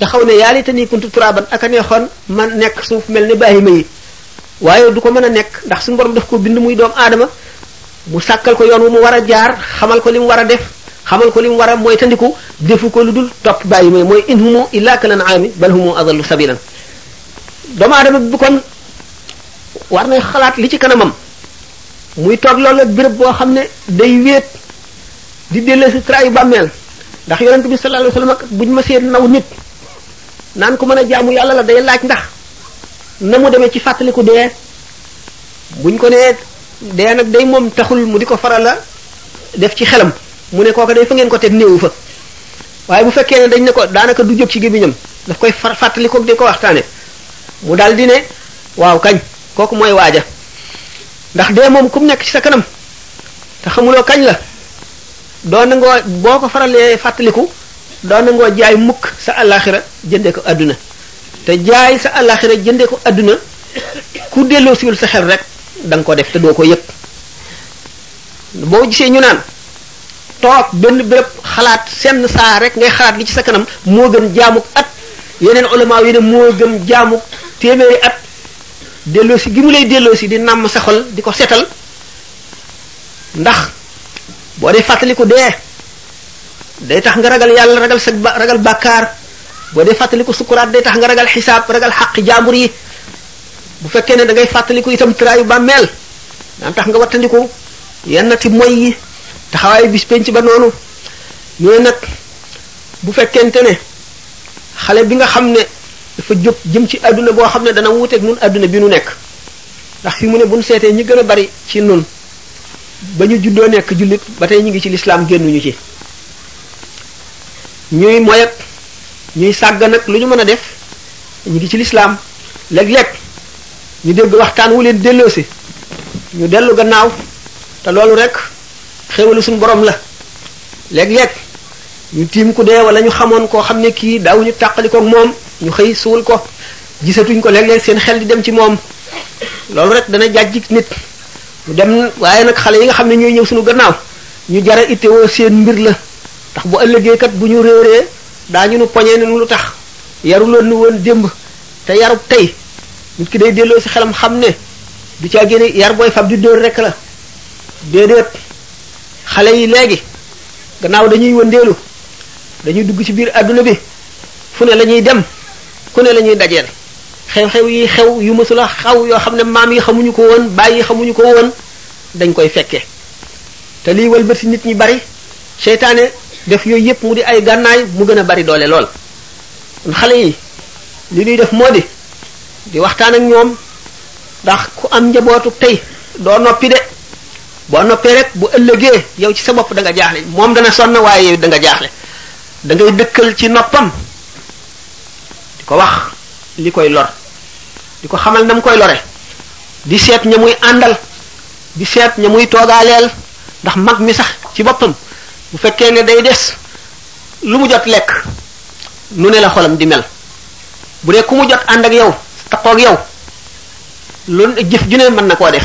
taxaw ne yaa laytanii kuntu turaaban ak a neexoon man nekk suuf mel ni bàyyima yi waaye du ko mën a nekk ndax suñu borom daf ko bind muy doom aadama mu sàkkal ko yoon wu mu war a jaar xamal ko li mu war a def xamal ko li mu war a mooy tandiku defu ko lu dul topp bàyyi may mooy in humu illa kal an'ami bal humu adallu sabilan doomu aadama bi kon war nay xalaat li ci kanamam muy toog loolu nag béréb boo xam ne day wéet di delloo si trayu bàmmeel ndax yonent bi sallallahu alayhi wasallam buñ ma see naw nit naan ko mën a jaamu yàlla la day laaj ndax na mu demee ci fàttaliku dee buñ ko nee dee nag day moom taxul mu di ko faral la def ci xelam mu ne kooka day fa ngeen ko teg néewu fa waaye bu fekkee ne dañ ne ko daanaka du jóg ci gémmiñam daf koy far fàttali ko di ko waxtaane mu daal di ne waaw kañ kooku mooy waaja ndax dee moom ku mu nekk ci sa kanam te xamuloo kañ la doo nangoo boo ko faralee fàttaliku doo nangoo jaay mukk sa àllaaxira jëndee ko àdduna te jaay sa àllaaxira jëndee ko àdduna ku delloo siwul sa xel rek da ko def te doo ko yëg boo gisee ñu naan toog benn béréb xalaat senn saa rek ngay xalaat li ci sa kanam moo gën jaamuk at yeneen ulama yi ne moo gën jaamuk téeméeri at delloosi gi mu lay delloosi di nàmm sa xol di ko setal ndax boo dee fàttaliku dee day tax nga ragal yàlla ragal sa ragal bàkkaar boo dee fàttaliku sukuraat day tax nga ragal xisaab ragal xaq jaambur yi bu fekkee ne da ngay fàttaliku itam tiraayu bàmmeel daan tax nga wattandiku yenn ti moy yi taxawaayu bis penc ba noonu ñu ne nag bu fekkente ne xale bi nga xam ne dafa jóg jëm ci àdduna boo xam ne dana wuuteeg nun àdduna bi nu nekk ndax fi mu ne buñ seetee ñi gën a bari ci nun ba ñu juddoo nekk jullit ba tey ñu ngi ci lislaam génnuñu ci ñuy moyat ñuy sàgg nag lu ñu mën a def ñu ngi ci lislaam léeg-léeg ñu dégg waxtaan wu leen delloosi ñu dellu gannaaw te loolu rek xéwalu suñu borom la léeg-léeg ñu tiim ku dee wala ñu xamoon koo xam ne kii daawuñu tàqali ko moom ñu xëy suul ko gisatuñ ko léeg-léeg seen xel di dem ci moom loolu rek dana jàjj nit mu dem waaye nag xale yi nga xam ne ñooy ñëw suñu gannaaw ñu jara itteewoo seen mbir la ndax bu ëllëgee kat bu ñu réeree daañu nu poñee ne lu tax yaruloon nu woon démb te yarub tey nit ki day delloo si xelam xam ne du caa génne yar booy fab di dóor rek la déedéet xale yi léegi gannaaw dañuy wëndeelu dañuy dugg ci biir àdduna bi fu ne la ñuy dem ku ne la ñuy dajeel xew-xew yi xew yu mësula xaw yoo xam ne maam yi xamuñu ko woon bàyyi xamuñu ko woon dañ koy fekkee te lii wëlbati nit ñi bari seytaane def yooyu yëpp mu di ay gànnaay mu gën a bari doole lool kon xale yi li ñuy def moo di di waxtaan ak ñoom ndax ku am njabootu tey doo noppi de boo noppee rek bu ëllëgee yow ci sa bopp da nga jaaxle moom dana sonn waaye yow da nga jaaxle da ngay dëkkal ci noppam di ko wax li koy lor di ko xamal na mu koy lore di seet ña muy àndal di seet ña muy toogaaleel ndax mag mi sax ci boppam bu fekkee ne day des lu mu jot lekk nu ne la xolam di mel bu dee ku mu jot ànd ak yow taqoog yow lu jëf ju ne mën na koo def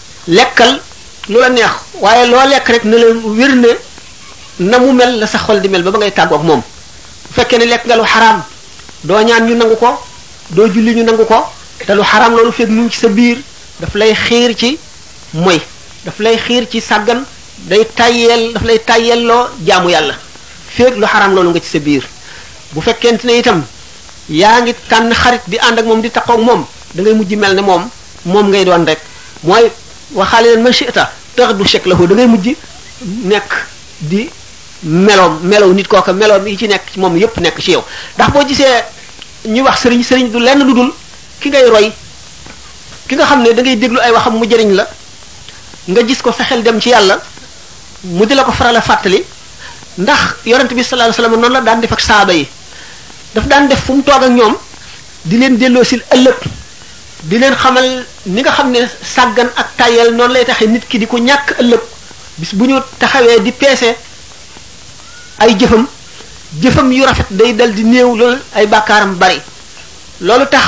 lekkal lu la neex waaye loo lekk rek ne la wér ne na mu mel la sa xol di mel ba ba ngay tàggoog moom bu fekkee ne lekk nga lu xaraam doo ñaan ñu nangu ko doo julli ñu nangu ko te lu xaraam loolu fekk mu ngi ci sa biir daf lay xiir ci moy daf lay xiir ci sàggan day tayyeel daf lay tayyeel loo jaamu yàlla fekk lu xaraam loolu nga ci sa biir bu fekkente ne itam yaa ngi tànn xarit di ànd ak moom di taqoog moom da ngay mujj mel ne moom moom ngay doon rek mooy waxaale leen ma chita tax du chek la ko da ngay mujj nekk di meloom melow nit kooka meloom yi ci nekk ci moom yépp nekk ci yow ndax boo gisee ñuy wax sëriñ sëriñ du lenn lu dul ki ngay roy ki nga xam ne da ngay déglu ay waxam mu jëriñ la nga gis ko fexeel dem ci yàlla mu di la ko faral a fàttali ndax yonent bi sallallahu alayhi wasallam noonu la daan def ak saaba yi daf daan def fu mu toog ak ñoom di leen delloo si ëllëg di leen xamal ni nga xam ne sàggan ak tayel noonu lay taxee nit ki di ko ñàkk ëllëg bis bu ñu taxawee di peese ay jëfam jëfam yu rafet day dal di néew loolu ay bàkkaaram bari loolu tax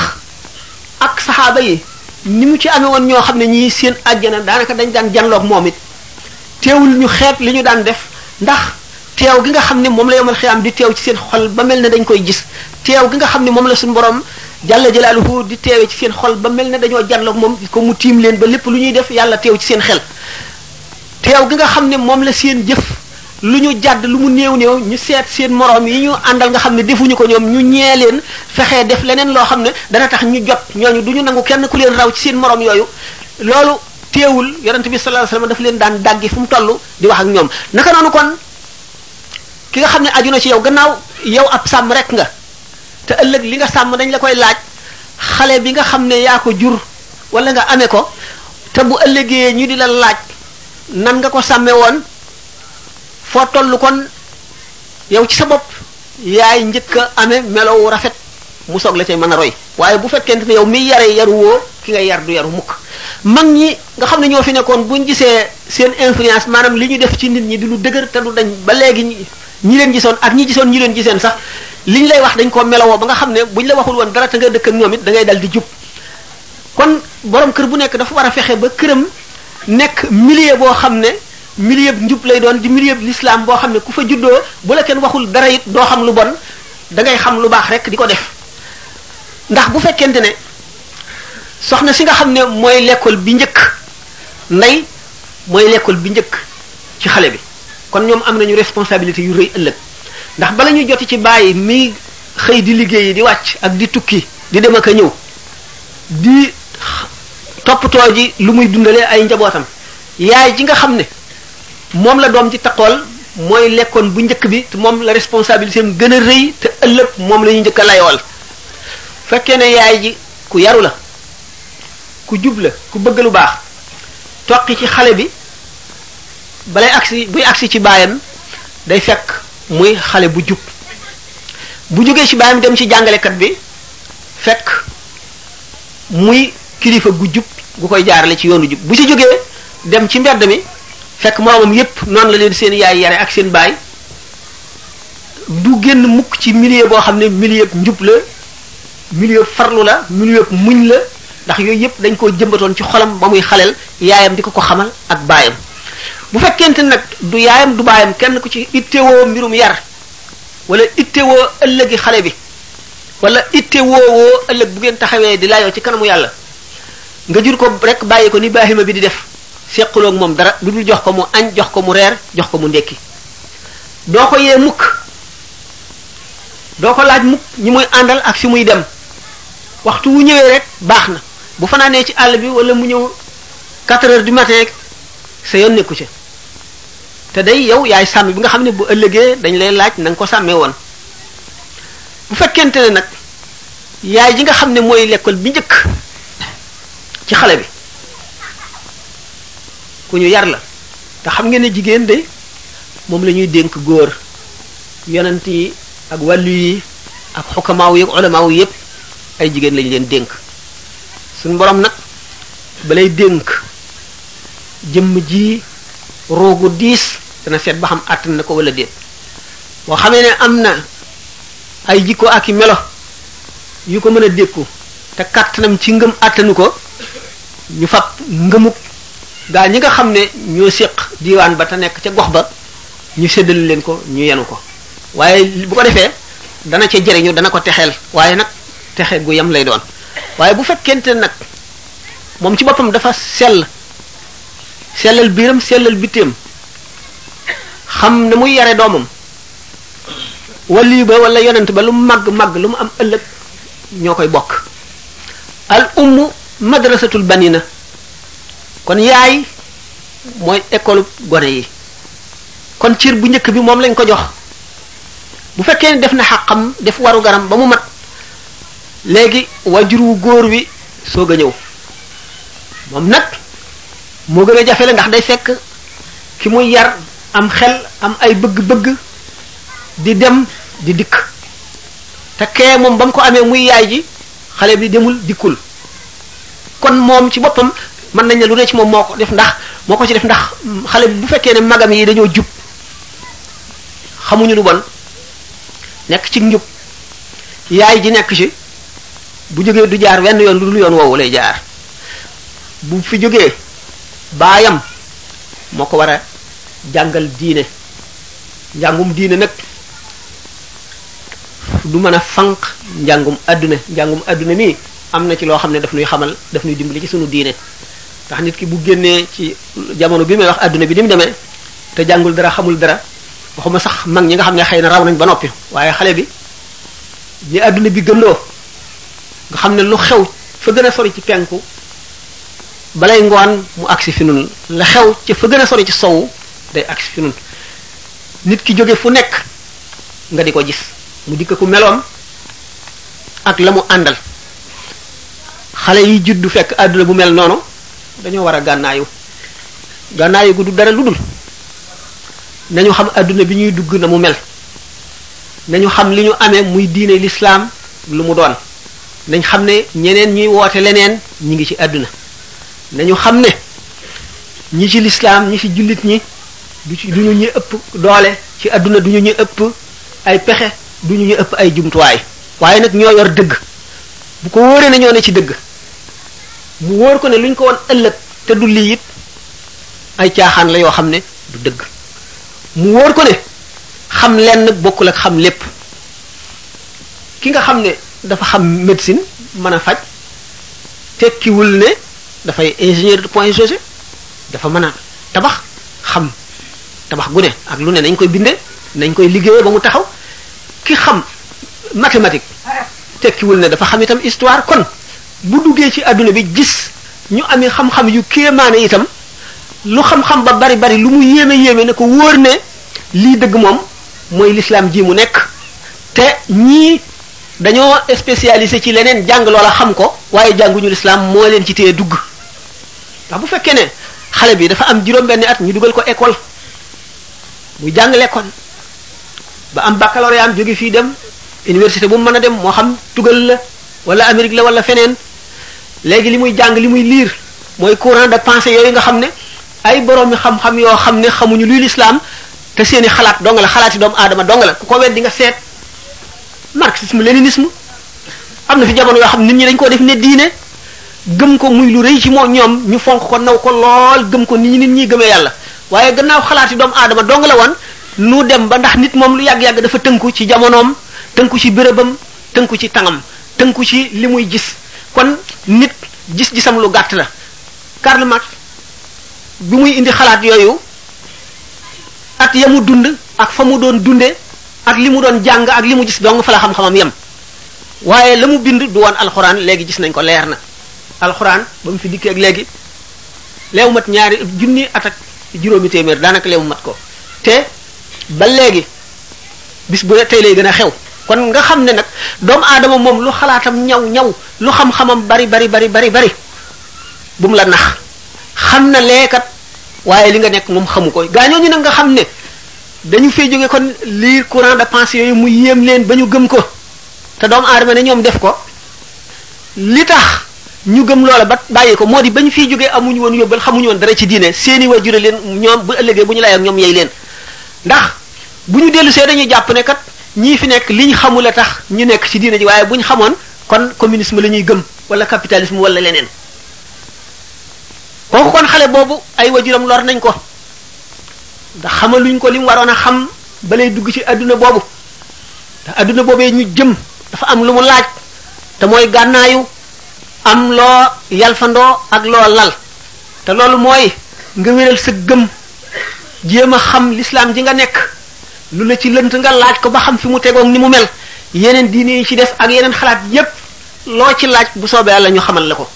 ak saxaaba yi ni mu ci amee woon ñoo xam ne ñii seen àjjana daanaka dañ daan janloog moom it teewul ñu xeet li ñu daan def ndax teew gi nga xam ne moom la yomal xiyaam di teew ci seen xol ba mel ne dañ koy gis teew gi nga xam ne moom la suñu borom jàlla jalaaluhu di teewee ci seen xol ba mel ne dañoo jàlloog moom ko mu tiim leen ba lépp lu ñuy def yàlla teew ci seen xel teew gi nga xam ne moom la seen jëf lu ñu jàdd lu mu néew néew ñu seet seen moroom yi ñu àndal nga xam ne defuñu ko ñoom ñu ñee leen fexee def leneen loo xam ne dana tax ñu jot ñooñu du ñu nangu kenn ku leen raw ci seen moroom yooyu loolu teewul yonent bi sallallahu alayhi wasallam daf leen daan dàggi fu mu toll di wax ak ñoom naka noonu kon ki nga xam ne aju na ci yow gannaaw yow ab sàmm rek nga te ëllëg li nga sàmm dañ la koy laaj xale bi nga xam ne yaa ko jur wala nga amee ko te bu ëllëgee ñu di la laaj nan nga ko sàmme woon foo toll kon yow ci sa bopp yaay njëkk a amee melow rafet mu soog la cay mën a roy waaye bu fekkente ne yow mi yare yaru woo ki nga yar du yaru mukk mag ñi nga xam ne ñoo fi nekkoon buñ gisee seen influence maanaam li ñu def ci nit ñi di lu dëgër te du dañ ba léegi ñi leen gisoon ak ñi gisoon ñi leen giseen sax li ñu lay wax dañ koo melowoo ba nga xam ne buñ la waxul woon dara te nga dëkk ak ñoom it da ngay dal di jub kon borom kër bu nekk dafa war a fexe ba këram nekk milieu boo xam ne milieu bu njub lay doon di milieu bu l'islam boo xam ne ku fa juddoo bu la kenn waxul dara it doo xam lu bon da ngay xam lu baax rek di ko def ndax bu fekkente ne soxna si nga xam ne mooy lekkool bi njëkk ndey mooy lekkool bi njëkk ci xale bi kon ñoom am nañu responsabilité yu rëy ëllëg ndax bala ñu joti ci bàyyi mi xëy di liggéeyi di wàcc ak di tukki di dem ak a ñëw di toppatoo ji lu muy dundalee ay njabootam yaay ji nga xam ne moom la doom ji taqool mooy lekkoon bu njëkk bi te moom la responsabilité am gën a rëy te ëllëg moom la ñuy njëkk a layool fekkee ne yaay ji ku yaru la ku jub la ku bëgg lu baax toqi ci xale bi balay agsi buy agsi ci baayam day fekk muy xale bu jub bu jógee ci baayam dem ci jàngalekat bi fekk muy kilifa gu jub gu koy jaarale ci yoonu jub bu ci jógee dem ci mbedd mi fekk moroomam yépp noonu la leen seen yaay yare ak seen baay du génn mukk ci milieu boo xam ne milieu njub la milieu farlu la milieu muñ la ndax yooyu yëpp dañ koo jëmbatoon ci xolam ba muy xaleel yaayam di ko ko xamal ak baayam bu fekkente nag du yaayam du baayam kenn ku ci ittewoo mbirum yar wala ittewoo ëllëgi xale bi wala ittewoo woo ëllëg bu ngeen taxawee di laayoo ci kanamu yàlla nga jur ko rek bàyyi ko ni baahima bi di def seqaloog moom dara lu dul jox ko mu añ jox ko mu reer jox ko mu ndekki doo ko yee mukk doo ko laaj mukk ñi muy àndal ak si muy dem waxtu wu ñëwee rek baax na bu fanaanee ci àll bi wala mu ñëw 4 heures du matin sa yoon nekku ca te day yow yaay sàmm bi nga xam ne bu ëllëgee dañ lay laaj na ko sàmmee woon bu fekkente ne nag yaay ji nga xam ne mooy lekkool bi njëkk ci xale bi ku ñu yar la te xam ngeen ne jigéen de moom la ñuy dénk góor yonent yi ak wàllu yi ak xukamaaw yi ak ulamaaw yépp ay jigéen lañu leen dénk suñu borom nag balay dénk jëmm ji roogu diis dana seet ba xam àttan na ko wala déet boo xamee ne am na ay jikko ak i melo yu ko mën a dékku te kàttanam ci ngëm àttanu ko ñu fab ngëmuk gaa ñi nga xam ne ñoo séq diwaan ba te nekk ca gox ba ñu séddale leen ko ñu yenu ko waaye bu ko defee dana ca jëriñu dana ko texeel waaye nag texe gu yem lay doon waaye bu fekkente nag moom ci boppam dafa sell sellal biiram sellal bitteem xam ne muy yare doomam wali ba wala yonent ba lu mu màgg màgg lu mu am ëllëg ñoo koy bokk al umm madrasatul banina kon yaay mooy école gone yi kon cir bu njëkk bi moom lañ ko jox bu fekkee ne def na xàqam def waru garam ba mu mat léegi wajur wu góor wi soog a ñëw moom nag moo gën a jafe la ndax day fekk ki muy yar am xel am ay bëgg-bëgg di dem di dikk te kee moom ba mu ko amee muy yaay ji xale bi demul dikkul kon moom ci boppam mën nañ ne lu ne ci moom moo ko def ndax moo ko ci def ndax xale bi bu fekkee ne magam yi dañoo jub xamuñu lu bon nekk ci njub yaay ji nekk ci bu jógee du jaar wenn yoon lu dul yoon woowu lay jaar bu fi jógee baayam moo ko war a jàngal diine njàngum diine nag du mën a fanq njàngum àdduna njàngum àdduna mi am na ci loo xam ne daf nuy xamal daf nuy dimbali ci sunu diine ndax nit ki bu génnee ci jamono bi may wax àdduna bi ni mu demee te jàngul dara xamul dara waxuma sax mag ñi nga xam ne xëy na raw nañ ba noppi waaye xale bi ni àdduna bi gëndoo nga xam ne lu xew fa gën a sori ci penku balay ngoon mu agsi fi nun la xew ci fa gën a sori ci sowu day agsi fi nun nit ki jóge fu nekk nga di ko gis mu dikk ku meloom ak la mu àndal xale yi juddu fekk àdduna bu mel noonu dañoo war a gànnaayu gànnaayu gu du dara lu dul nañu xam àdduna bi ñuy dugg na mu mel nañu xam li ñu amee muy diine lislaam lu mu doon nañ xam ne ñeneen ñuy woote leneen ñi ngi ci àdduna nañu xam ne ñi ci lislaam ñi ci jullit ñi du ci du ñu ñu ëpp doole ci àdduna du ñu ñu ëpp ay pexe du ñu ñu ëpp ay jumtuwaay waaye nag ñoo yor dëgg bu ko wóoree ne ñoo ne ci dëgg mu wóor ko ne luñ ko woon ëllëg te du lii it ay caaxaan la yoo xam ne du dëgg mu wóor ko ne xam leen nag bokkul ak xam lépp ki nga xam ne dafa xam médecine mën a faj tekkiwul ne dafay ingénieur de point G dafa mën a tabax xam tabax gu ne ak lu ne nañ koy bindee nañ koy liggéeyee ba mu taxaw ki xam mathématique tekkiwul ne dafa xam itam histoire kon bu duggee ci àdduna bi gis ñu amee xam-xam yu kéemaane itam lu xam-xam ba bari bari lu mu yéeme yéeme ne ko wóor ne lii dëgg moom mooy lislaam ji mu nekk te ñii dañoo spécialisé ci leneen jàng loola xam ko waaye jànguñu lislaam moo leen ci téye dugg ndax bu fekkee ne xale bi dafa am juróom-benni at ñu dugal ko école muy jàng l'école ba am baccalauréat am jóge fii dem université bu mu mën a dem moo xam tugal la wala Amérique la wala feneen léegi li muy jàng li muy liir mooy courant de pensée yooyu nga xam ne ay boroomi xam-xam yoo xam ne xamuñu luy lislaam te seeni xalaat dong la xalaati doomu aadama dong la ku ko wet di nga seet marxisme léninisme am na fi jamono yoo xam nit ñi dañ koo def ne diine gëm ko muy lu rëy ci moo ñoom ñu fonk ko naw ko lool gëm ko ni nit ñi gëmee yàlla waaye gannaaw xalaati doomu aadama dong la woon nu dem ba ndax nit moom lu yàgg-yàgg dafa tënku ci jamonoom tënku ci bérébam tënku ci tangam tënku ci li muy gis kon nit gis-gisam lu gàtt la Karl Marx bi muy indi xalaat yooyu at ya mu dund ak fa mu doon dunde ak li mu doon jàng ak li mu gis dong fa la xam-xamam yem waaye la mu bind du woon alxuraan léegi gis nañ ko leer na alxuraan ba mu fi dikkee ak léegi leew mat ñaari junni at ak juróomi téeméer daanaka leew mat ko te ba léegi bis bu ne tey lay gën a xew kon nga xam ne nag doomu aadama moom lu xalaatam ñaw ñaw lu xam-xamam bari bari bari bari bari bu mu la nax xam na leekat waaye li nga nekk moom xamu ko gaa ñooñu nag nga xam ne dañu fee jóge kon lii courant de pensée yooyu mu yéem leen ba ñu gëm ko te doomu aadama ne ñoom def ko li tax ñu gëm loola ba bàyyi ko moo di ba ñu fiy jógee amuñu woon yóbbal xamuñu woon dara ci diine seeni waa jure leen ñoom bu ëllëgee bu ñu lay ak ñoom yey leen ndax bu ñu dellu see dañuy jàpp ne kat ñii fi nekk li ñu xamul a tax ñu nekk ci diine ji waaye bu ñu xamoon kon communisme la ñuy gëm wala capitalisme wala leneen kooku kon xale boobu ay wajuram lor nañ ko ndax xamaluñ ko li mu waroon a xam ba lay dugg ci adduna boobu ndax adduna boobee ñu jëm dafa am lu mu laaj te mooy gànnaayu am loo yalfandoo ak loo lal te loolu mooy nga wéral sa gëm jéem a xam lislaam ji nga nekk lu la ci lënt nga laaj ko ba xam fi mu tegoog ni mu mel yeneen diine yi ci des ak yeneen xalaat yépp loo ci laaj bu soobee yàlla ñu xamal la ko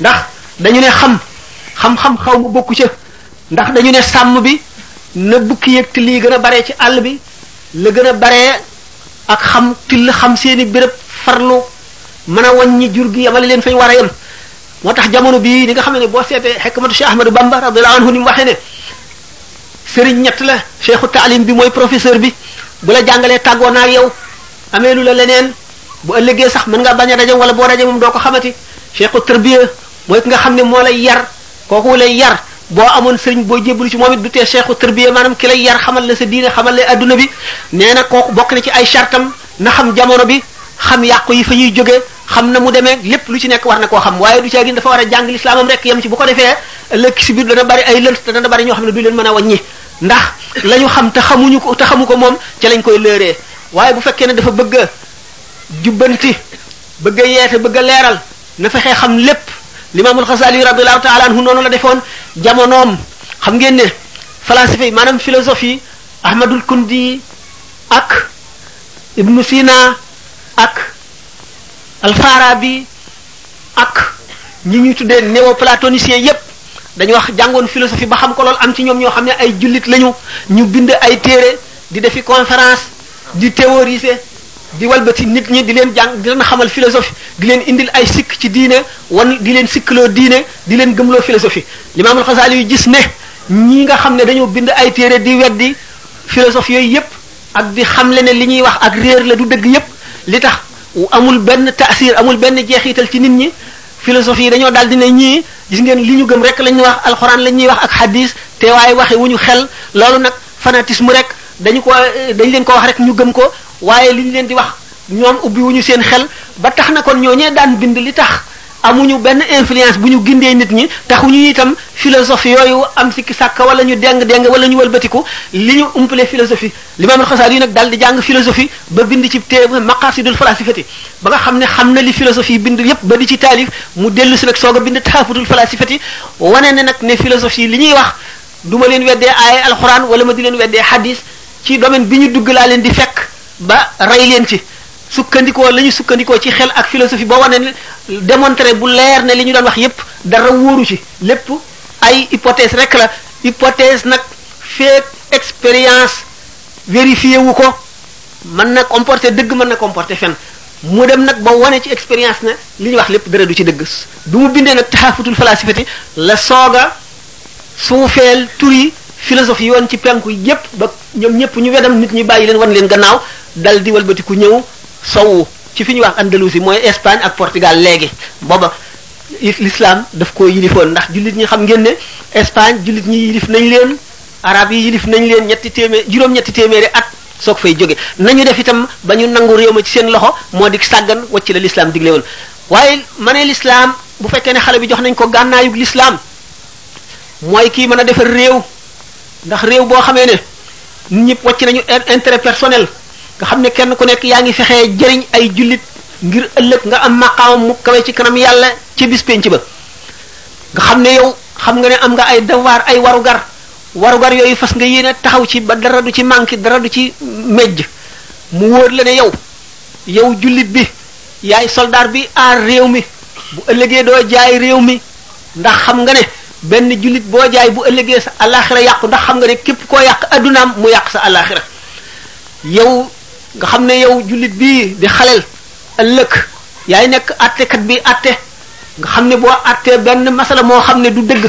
ndax dañu ne xam xam-xam xaw ma bokku ca ndax dañu ne sàmm bi na bukki yëg till yi gën a bare ci àll bi la gën a bare ak xam till xam seeni béréb farlu mën a wàññi jur gi yamale leen fay war a yem moo tax jamono bii ni nga xam ne boo seetee xekmatu Cheikh Ahmadou Bamba radiyallahu anhu ni mu waxee ne sëriñ ñett la cheikhu taalim bi mooy professeur bi bu la jàngalee tàggoo naa ak yow amee lu la leneen bu ëllëgee sax mën ngaa bañ a daje wala boo daje moom doo ko xamati cheikhu tarbiya mooy ki nga xam ne moo lay yar kooku lay yar boo amoon sëriñ boo jébbalu ci moom it du tee seexu tërbiya maanaam ki lay yar xamal la sa diine xamal la adduna bi nee na kooku bokk na ci ay chartam na xam jamono bi xam yàqu yi fa ñuy jóge xam na mu demee lépp lu ci nekk war na koo xam waaye du caa gin dafa war a jàng lislaamam rek yem ci bu ko defee ëllëg si biir dana bari ay lënt te dana bari ñoo xam ne du leen mën a wàññi ndax la ñu xam te xamuñu ko te xamu ko moom ca lañ koy lëeree waaye bu fekkee ne dafa bëgg a jubbanti bëgg a yeete bëgg a leeral na fexee xam lépp limaamul xasaali radiallahu taala anhu noonu la defoon jamonoom xam ngeen ne falasifa yi maanaam philosophie yi ahmadul kundi ak ibnu sina ak alfarabi ak ñi ñuy tuddee néoplatoniciens yépp dañu wax jàngoon philosophie ba xam ko lool am ci ñoom ñoo xam ne ay jullit lañu ñu bind ay téere di defi conférence di théoriser di walbati nit ñi di leen jàng di leen xamal philosophie di leen indil ay sikk ci diine wan di leen sikkloo diine di leen gëmloo philosophie limaamul xasaali yu gis ne ñi nga xam ne dañoo bind ay téere di weddi philosophe yooyu yépp ak di xamle ne li ñuy wax ak réer la du dëgg yépp li tax amul benn taasir amul benn jeexital ci nit ñi philosophe yi dañoo daal di ne ñii gis ngeen li ñu gëm rek la ñuy wax alxuraan la ñuy wax ak xadis te waaye waxe wu ñu xel loolu nag fanatisme rek dañu ko dañ leen ko wax rek ñu gëm ko waaye li ñu leen di wax ñoom ubbi wuñu seen xel ba tax na kon ñooñee daan bind li tax amuñu benn influence bu ñu gindee nit ñi taxuñu itam philosophie yooyu am sikki sàkk wala ñu deng deng wala ñu wëlbatiku li ñu umpale philosophie limaam alxasaali yi nag daal di jàng philosophie ba bind ci tee maqasidul falasifati ba nga xam ne xam na li philosophie bind yépp ba di ci taalif mu dellu si nag soog a bind taafutul falasifati wane ne nag ne philosophie li ñuy wax du ma leen weddee ay alxuraan wala ma di leen weddee xadis ci domaine bi ñu dugg laa leen di fekk ba rey leen ci sukkandikoo la ñu sukkandikoo ci xel ak philosophie ba wane ni démontré bu leer ne li ñu doon wax yépp dara wóoru ci lépp ay hypothèse rek la hypothèse nag feek expérience vérifié wu ko mën na comporter dëgg mën na comporter fen mu dem nag ba wane ci expérience na li ñu wax lépp dara du ci dëgg du mu bindee nag taxaafutul falasifati la sooga suufeel turi philosophe yi woon ci penku yépp ba ñoom ñëpp ñu wedam nit ñi bàyyi leen wan leen gannaaw dal di walbatiku ñëw sowu ci fi ñuy wax Andalousie mooy Espagne ak Portugal léegi booba l'islam daf ko yilifoon ndax jullit ñi xam ngeen ne Espagne jullit ñi yilif nañ leen arab yi yilif nañ leen ñetti téeméer juróom-ñetti téeméeri at soog fay jóge nañu def itam ba ñu nangu réew ma ci seen loxo moo di sàggan wacc la l'islam digle woon waaye ma ne l'islam bu fekkee ne xale bi jox nañ ko gànnaayug l'islam mooy kii mën a defar réew ndax réew boo xamee ne ñun ñëpp wàcc nañu intérêt personnel nga xam ne kenn ku nekk yaa ngi fexee jëriñ ay jullit ngir ëllëg nga am maqaamam mu kawe ci kanam yàlla ci bis penc ba nga xam ne yow xam nga ne am nga ay devoir ay warugar warugar yooyu fas nga yéene taxaw ci ba dara du ci manqué dara du ci mejj mu wóor la ne yow yow jullit bi yaay soldaar bi aar réew mi bu ëllëgee doo jaay réew mi ndax xam nga ne benn jullit boo jaay bu ëllëgee sa alaxira yàqu ndax xam nga ne képp koo yàq addunaam mu yàq sa alaxira yow nga xam ne yow jullit bii di xalel ëllëg yaay nekk attekat bi atte nga xam ne boo attee benn masala moo xam ne du dëgg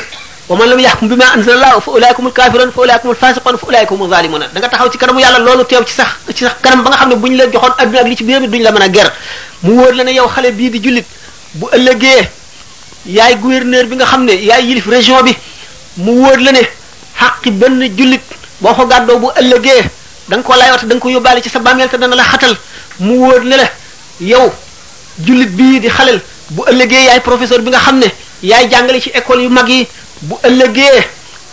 wa man lam yaxkum bi ma anzalallahu fa ulaikumul kafirun fa ulaikumul fasiqun fa ulaikumul zalimuna da nga taxaw ci kanamu yàlla loolu teew ci sax ci sax kanam ba nga xam ne bu ñu la joxoon adduna ak li ci biir bi duñ la mën a ger mu wóor la ne yow xale bii di jullit bu ëllëgee yaay gouverneur bi nga xam ne yaay yilif région bi mu wóor la ne xaqi benn jullit boo ko gàddoo bu ëllëgee da nga ko layoo te da nga ko yóbbaale ci sa bàmmeel te dana la xatal mu wóor ne la yow jullit bii di xalel bu ëllëgee yaay professeur bi nga xam ne yaay jàngale ci école yu mag yi bu ëllëgee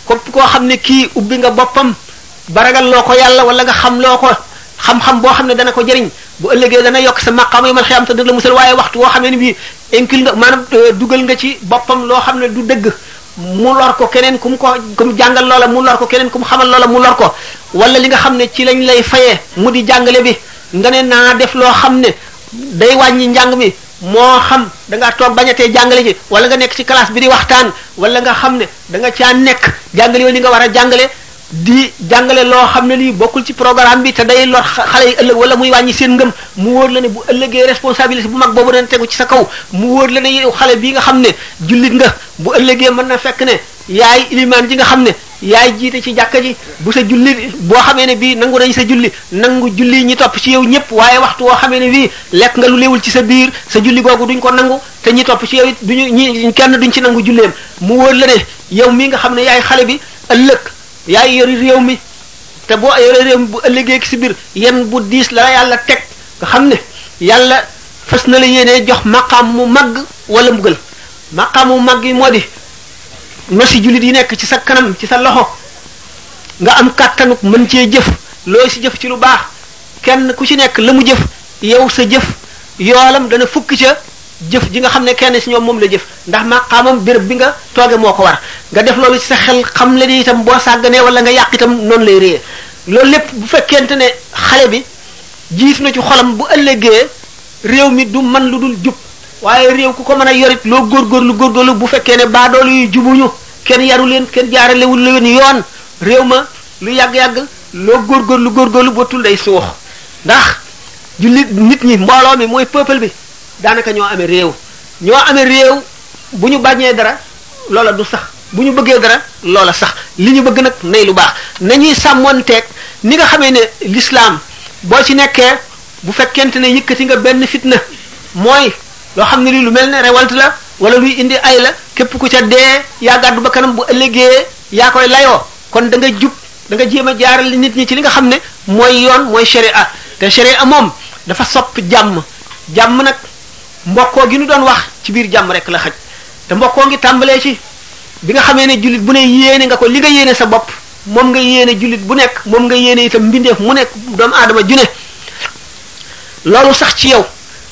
képp koo xam ne kii ubbi nga boppam baragal loo ko yàlla wala nga xam loo ko xam-xam boo xam ne dana ko jëriñ bu ëllëgee dana yokk sa maqaama yi mal xiyam te dana la musal waaye waxtu woo xam ne ni bii incul nga maanaam euh, dugal nga ci boppam loo xam ne du dëgg mu lor ko keneen ku mu ko ku mu jàngal loola mu lor ko keneen ku mu xamal loola mu lor ko wala li nga xam ne ci lañ lay fayee mu di jàngale bi nga ne naa def loo xam ne day wàññi njàng mi moo xam da nga toog bañatee jàngale ji wala nga nekk ci classe bi di waxtaan wala nga xam ne da nga caa nekk jàngale yoon li nga war a jàngale di jàngale loo xam ne lii bokkul ci programme bi te day lor xale yi ëllëg wala muy wàññi seen ngëm mu wóor la ne bu ëllëgee responsabilité bu mag boobu dana tegu ci sa kaw mu wóor la ne yow xale bii nga xam ne jullit nga bu ëllëgee mën na fekk ne yaay ilimaan ji nga xam ne yaay jiite ci jàkka ji bu sa julli boo xamee ne bii nangu nañ sa julli nangu julli ñi topp ci yow ñëpp waaye waxtu woo xamee ne bii lekk nga lu léewul ci sa biir sa julli googu duñ ko nangu te ñi topp ci yow it duñu ñi kenn duñ ci nangu julleem mu wóor la ne yow mii nga xam ne yaay xale bi ëllëg yaay yori réew mi te boo yore réew mi bu ëllëgee si biir yenn bu diis la yàlla teg nga xam ne yàlla fas na la yéenee jox maqaam mu màgg wala mbugal maqaam mu màgg yi moo di nosi jullit yi nekk ci sa kanam ci sa loxo nga am kàttanuk mën cee jëf looy si jëf ci lu baax kenn ku ci nekk la mu jëf yow sa jëf yoolam dana fukk ca jëf ji nga xam ne kenn si ñoom moom la jëf ndax maqaamam béréb bi nga tooge moo ko war nga def loolu ci sa xel xam la ni itam boo sàgganee wala nga yàq itam noonu lay réyee loolu lépp bu fekkente ne xale bi jiit na ci xolam bu ëllëgee réew mi du man lu dul jub waaye réew ku ko mën a yorit loo góorgóorlu góorgóorlu bu fekkee ne baadoolu yu jubuñu kenn yaru leen kenn jaaralewul leen yoon réew ma lu yàgg-yàgg loo góorgóorlu góorgóorlu bootul day suux ndax jullit nit ñi mbooloo mi mooy peuple bi daanaka ñoo amee réew ñoo amee réew bu ñu bañee dara loola du sax bu ñu bëggee dara loola sax li ñu bëgg nag nay lu baax nañuy sàmmonteeg ni nga xamee ne lislaam boo ci nekkee bu fekkente ne yëkkati nga benn fitna mooy loo xam ne lii lu mel ne révolte la wala luy indi ay la képp ku ca dee yaa gàddu ba kanam bu ëllëgee yaa koy layoo kon da nga jub da nga jéem a jaaral nit ñi ci li nga xam ne mooy yoon mooy sharia te sharia moom dafa sopp jàmm jàmm nag mbokkoo gi nu doon wax ci biir jàmm rek la xaj te mbokkoo ngi tàmbalee ci bi nga xamee ne jullit bu ne yéene nga ko li nga yéene sa bopp moom nga yéene jullit bu nekk moom nga yéene itam mbindeef mu nekk doomu aadama ju ne loolu sax ci yow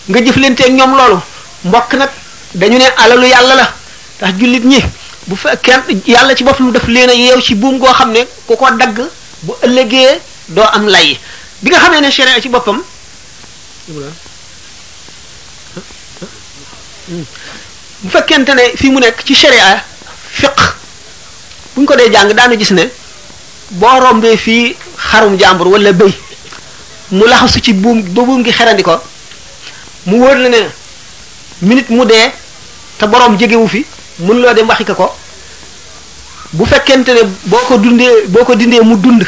nga jëflanteeg ñoom loolu mbokk nag dañu ne alalu yàlla la ndax jullit ñi bu fekkee yàlla ci boppam daf leen a yeew ci buum goo xam ne ku ko dagg bu ëllëgee doo am lay bi nga xamee ne sharia ci boppam bu fekkente ne fii mu nekk ci sharia fiq buñ ko dee jàng daanu gis ne boo rombee fii xarum jàmbur wala bëy mu laxasu ci buum ba buum gi xerandi ko mu wóor la ne minute mu dee te boroom jegewu fi mën loo dem waxi ko bu fekkente ne boo ko dundee boo ko dindee mu dund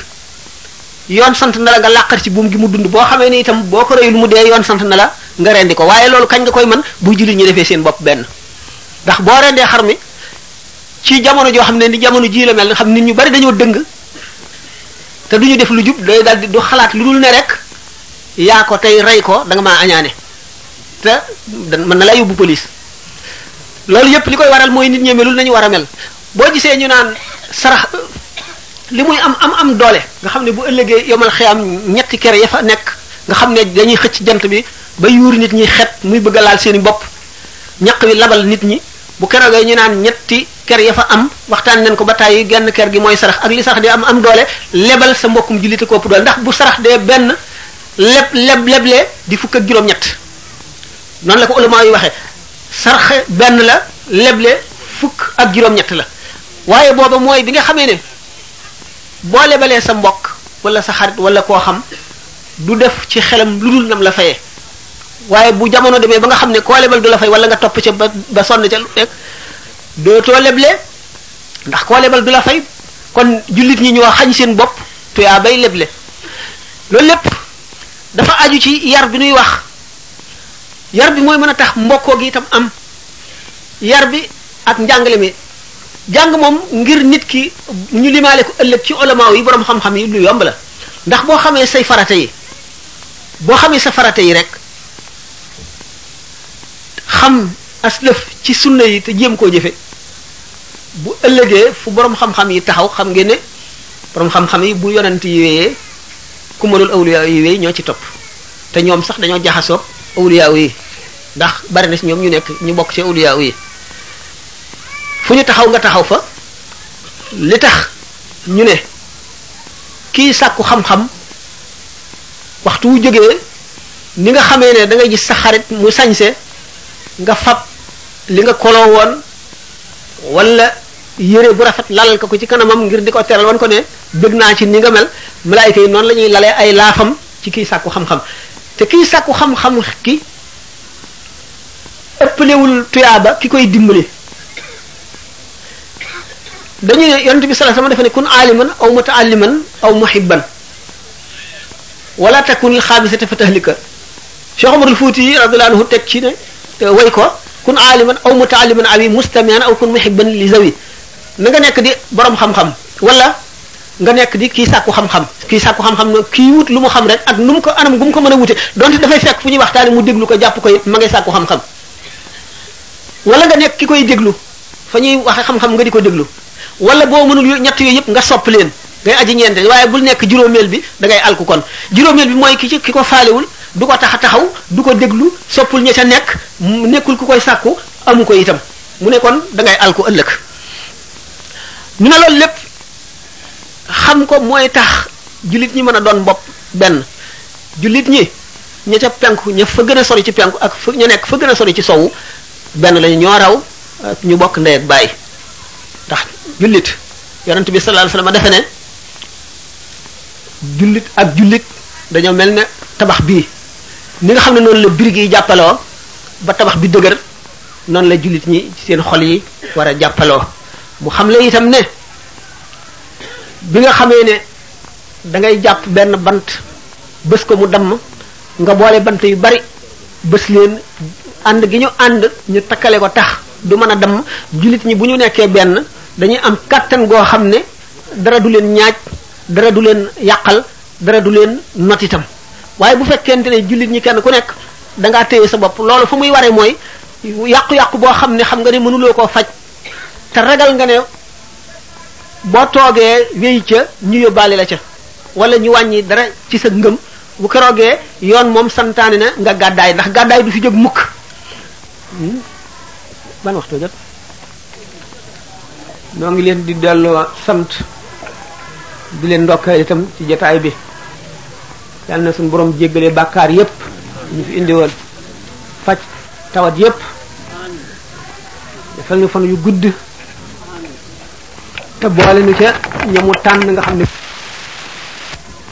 yoon sant na la nga làqar ci buum gi mu dund boo xamee ni itam boo ko reyul mu dee yoon sant na la nga rendi ko waaye loolu kañ nga koy man bu jullit ñi defee seen bopp benn ndax boo rendee xar mi ci jamono joo xam ne ni jamono jii la mel nga xam nit ñu bari dañoo dëng te du ñu def lu jub day daal di du xalaat lu dul ne rek yaa ko tey rey ko da nga maa añaane te dan mën na laa yóbbu police loolu yëpp li koy waral mooy nit ñi melul nañu war a mel boo gisee ñu naan sarax li muy am am am doole nga xam ne bu ëllëgee yomal xiyam ñetti kere ya fa nekk nga xam ne dañuy xëcc jant bi ba yuuri nit ñi xet muy bëgg a laal seeni bopp ñaq wi labal nit ñi bu keroogee ñu naan ñetti ker ya fa am waxtaan nañ ko ba tàyyi genn ker gi mooy sarax ak li sarax di am am doole lebal sa mbokkum jullit ko ëpp doole ndax bu sarax dee benn leb leb leblee di fukk ak juróom-ñett noonu la ko ulama yi waxee sarxe benn la leble fukk ak juróom-ñett la waaye booba mooy bi nga xamee ne boo lebalee sa mbokk wala sa xarit wala koo xam du def ci xelam lu dul nam la fayee waaye bu jamono demee ba nga xam ne koo lebal du la fay wala nga topp ca ba ba sonn ca lu nekk dootoo leble ndax koo lebal du la fay kon jullit ñi ñoo xañ seen bopp tuyaa bay leble loolu lépp dafa aju ci yar bi nuy wax yar bi mooy mën a tax mbokkoo gi itam am yar bi ak njàngale mi jàng moom ngir nit ki ñu limaale ko ëllëg ci olamaaw yi borom xam-xam yi lu yomb la ndax boo xamee say farata yi boo xamee sa farata yi rek xam aslëf ci sunna yi te jéem koo jëfe bu ëllëgee fu borom xam-xam yi taxaw xam ngeen ne borom xam-xam yi bu yonent yi wéyee ku mënul awliya yi wéy ñoo ci topp te ñoom sax dañoo jaxasoog awliya yi ndax bari na si ñoom ñu nekk ñu bokk ci awliya yi fu ñu taxaw nga taxaw fa li tax ñu ne kii sàkku xam-xam waxtu wu jógee ni nga xamee ne da ngay gis sa xarit mu sañse nga fab li nga koloo woon wala yére bu rafet lalal ko ko ci kanamam ngir di ko teral wan ko ne bëgg naa ci ni nga mel malaayika yi noonu la ñuy lalee ay laafam ci kiy sàkku xam-xam te kiy sàkku xam-xam ki ëppalewul tuyaaba ki koy dimbali dañu ne yonent bi sallallahu alayhi wasallam dafa ne kun aaliman aw mutaalliman aw muhibban wala takun xaabisata fa tahlika Cheikh Omarul Fouti radiyallahu anhu teg ci ne way ko kun aaliman aw mutaaliman awi mustamian aw kun muhibban li zawi na nga nekk di borom xam-xam wala nga nekk di kii sàkku xam-xam kii sàkku xam-xam na kii wut lu mu xam rek ak nu mu ko anam gu mu ko mën a wute donte dafay fekk fu ñuy waxtaane mu déglu ko jàpp ko it ma ngay sàkku xam-xam wala nga nekk ki koy déglu fa ñuy waxe xam-xam nga di ko déglu wala boo mënul yo- ñett yooyu yëpp nga sopp leen ngay aji ñeente waaye bul nekk juróomeel bi da ngay alku kon juróomeel bi mooy ki ci ki ko faalewul du ko tax a taxaw du ko déglu soppul ña ca nekk mu nekkul ku koy sàkku amu ko itam mu ne kon da ngay alku ëllëg ñu ne loolu lépp xam ko mooy tax jullit ñi mën a doon bopp benn jullit ñi ña ca penku ña fa gën a sori ci penku ak fa ña nekk fa gën a sori ci sowu benn lañu ñoo raw ñu bokk ndey ak baay ndax jullit yonent bi sallallahu alayhi wasallam defe ne jullit ak jullit dañoo mel ne tabax bii ni nga xam ne noonu la birig yi jàppaloo ba tabax bi dëgër noonu la jullit ñi seen xol yi war a jàppaloo mu xam la itam ne bi nga xamee ne da ngay jàpp benn bant bés ko mu damm nga boole bant yu bari bës leen ànd gi ñu ànd ñu takkale ko tax du mën a damm jullit ñi bu ñu nekkee benn dañuy am kàttan goo xam ne dara du leen ñaaj dara du leen yàqal dara du leen not itam waaye bu fekkente ne jullit ñi kenn ku nekk da ngaa téye sa bopp loolu fu muy waree mooy yàqu-yàqu boo xam ne xam nga ne mënuloo koo faj te ragal nga ne boo toogee wéy ca ñu yóbbaale la ca wala ñu wàññi dara ci sa ngëm bu keroogee yoon moom santaane na nga gàddaay ndax gàddaay du fi jóg mukk hmm? ban waxtu jot noo ngi leen di delloo sant di leen ndokkeel itam ci jataay bi yàlla na suñu borom jéggale bàkkaar yépp ñu fi indi woon faj tawat yépp defal ñu fan yu gudd te boole nu ca ñamu tànn nga xam ne